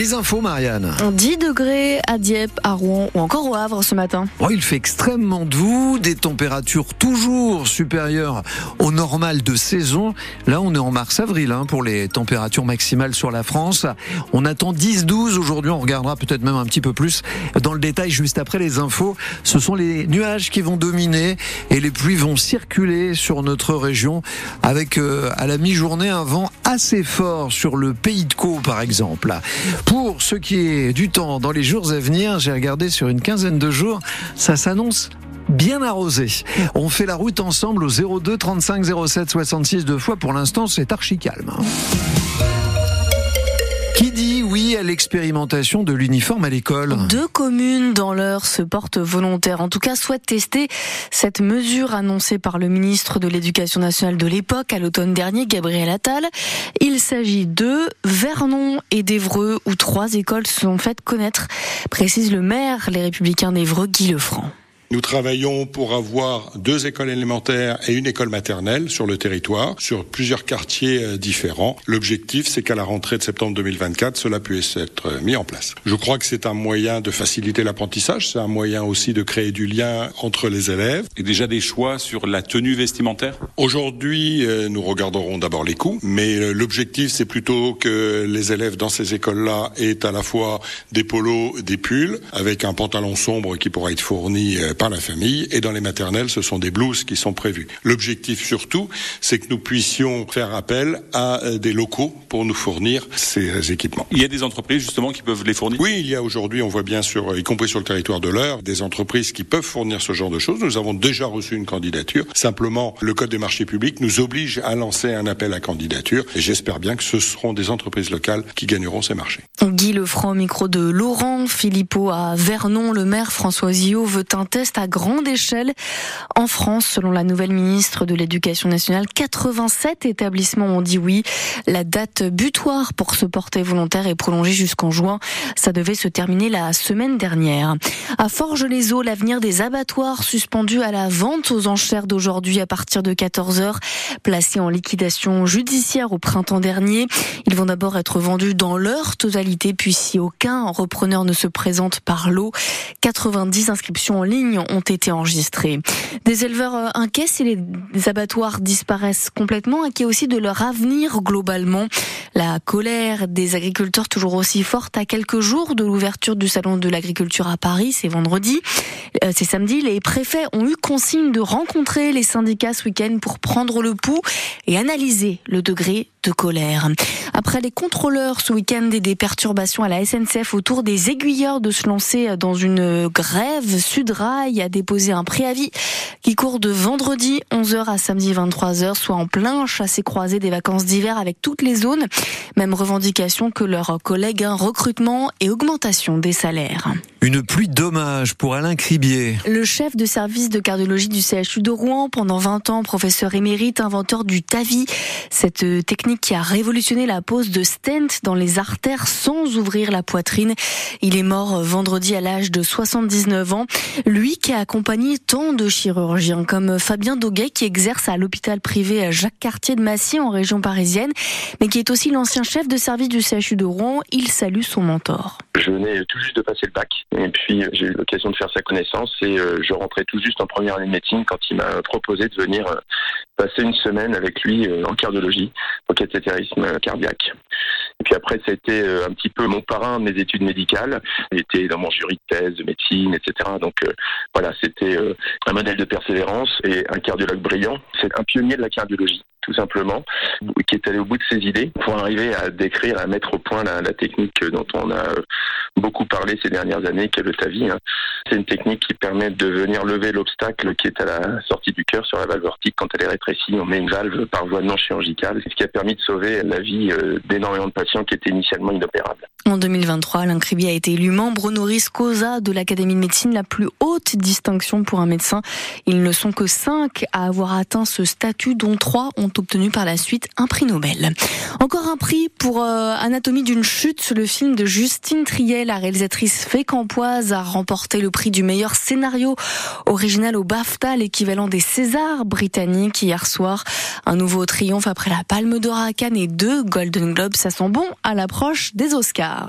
Les infos, Marianne. 10 degrés à Dieppe, à Rouen ou encore au Havre ce matin. Oh, il fait extrêmement doux, des températures toujours supérieures au normal de saison. Là, on est en mars-avril hein, pour les températures maximales sur la France. On attend 10-12 aujourd'hui, on regardera peut-être même un petit peu plus dans le détail juste après les infos. Ce sont les nuages qui vont dominer et les pluies vont circuler sur notre région avec euh, à la mi-journée un vent assez fort sur le pays de Caux par exemple. Pour ce qui est du temps dans les jours à venir, j'ai regardé sur une quinzaine de jours, ça s'annonce bien arrosé. On fait la route ensemble au 02 35 07 66 deux fois. Pour l'instant, c'est archi calme. Qui dit oui à l'expérimentation de l'uniforme à l'école Deux communes dans l'heure se portent volontaires, en tout cas souhaitent tester cette mesure annoncée par le ministre de l'Éducation nationale de l'époque à l'automne dernier, Gabriel Attal. Il s'agit de Vernon et d'Evreux, où trois écoles se sont faites connaître, précise le maire, les républicains d'Evreux, Guy Lefranc. Nous travaillons pour avoir deux écoles élémentaires et une école maternelle sur le territoire, sur plusieurs quartiers euh, différents. L'objectif, c'est qu'à la rentrée de septembre 2024, cela puisse être euh, mis en place. Je crois que c'est un moyen de faciliter l'apprentissage, c'est un moyen aussi de créer du lien entre les élèves. Et déjà des choix sur la tenue vestimentaire? Aujourd'hui, euh, nous regarderons d'abord les coûts, mais l'objectif, c'est plutôt que les élèves dans ces écoles-là aient à la fois des polos, des pulls, avec un pantalon sombre qui pourra être fourni par la famille et dans les maternelles, ce sont des blouses qui sont prévues. L'objectif surtout, c'est que nous puissions faire appel à euh, des locaux pour nous fournir ces équipements. Il y a des entreprises justement qui peuvent les fournir? Oui, il y a aujourd'hui, on voit bien sur, y compris sur le territoire de l'heure, des entreprises qui peuvent fournir ce genre de choses. Nous avons déjà reçu une candidature. Simplement, le Code des marchés publics nous oblige à lancer un appel à candidature et j'espère bien que ce seront des entreprises locales qui gagneront ces marchés. Guy Lefranc, micro de Laurent Philippot à Vernon. Le maire François Zillot veut un test à grande échelle. En France, selon la nouvelle ministre de l'Éducation nationale, 87 établissements ont dit oui. La date butoir pour se porter volontaire est prolongée jusqu'en juin. Ça devait se terminer la semaine dernière. À Forges-les-Eaux, l'avenir des abattoirs suspendus à la vente aux enchères d'aujourd'hui à partir de 14h, placés en liquidation judiciaire au printemps dernier. Ils vont d'abord être vendus dans leur totalité, puis si aucun repreneur ne se présente par lot, 90 inscriptions en ligne ont été enregistrés. Des éleveurs euh, inquiets si les abattoirs disparaissent complètement, inquiets aussi de leur avenir globalement. La colère des agriculteurs toujours aussi forte à quelques jours de l'ouverture du salon de l'agriculture à Paris, c'est vendredi. Euh, c'est samedi, les préfets ont eu consigne de rencontrer les syndicats ce week-end pour prendre le pouls et analyser le degré de colère. Après les contrôleurs ce week-end et des perturbations à la SNCF autour des aiguilleurs de se lancer dans une grève, Sudrail a déposé un préavis qui court de vendredi 11h à samedi 23h, soit en plein chassé-croisé des vacances d'hiver avec toutes les zones. Même revendication que leurs collègues, un recrutement et augmentation des salaires. Une pluie d'hommage pour Alain Cribier. Le chef de service de cardiologie du CHU de Rouen, pendant 20 ans, professeur émérite, inventeur du TAVI, cette technique qui a révolutionné la pose de stent dans les artères sans ouvrir la poitrine. Il est mort vendredi à l'âge de 79 ans. Lui qui a accompagné tant de chirurgiens comme Fabien Doguet qui exerce à l'hôpital privé Jacques Cartier de Massy en région parisienne, mais qui est aussi l'ancien chef de service du CHU de Rouen. Il salue son mentor. Je venais tout juste de passer le bac. Et puis j'ai eu l'occasion de faire sa connaissance et euh, je rentrais tout juste en première année de médecine quand il m'a proposé de venir euh, passer une semaine avec lui euh, en cardiologie, au cathétérisme cardiaque. Et puis après, ça a été un petit peu mon parrain de mes études médicales. Il était dans mon jury de thèse de médecine, etc. Donc voilà, c'était un modèle de persévérance et un cardiologue brillant. C'est un pionnier de la cardiologie tout simplement, qui est allé au bout de ses idées pour arriver à décrire, à mettre au point la, la technique dont on a beaucoup parlé ces dernières années, qu'est le TAVI. Hein. C'est une technique qui permet de venir lever l'obstacle qui est à la sortie du cœur sur la valve aortique quand elle est rétrécie. On met une valve par voie non chirurgicale, ce qui a permis de sauver la vie euh, d'énormément de patients qui étaient initialement inopérables. En 2023, Alain a été élu membre honoris causa de l'Académie de médecine, la plus haute distinction pour un médecin. Ils ne sont que cinq à avoir atteint ce statut, dont trois ont obtenu par la suite un prix Nobel. Encore un prix pour euh, Anatomie d'une chute, le film de Justine Triet, la réalisatrice fécampoise, a remporté le prix du meilleur scénario original au BAFTA, l'équivalent des Césars britanniques hier soir. Un nouveau triomphe après la Palme d'Or à Cannes et deux Golden Globes, ça sent bon à l'approche des Oscars.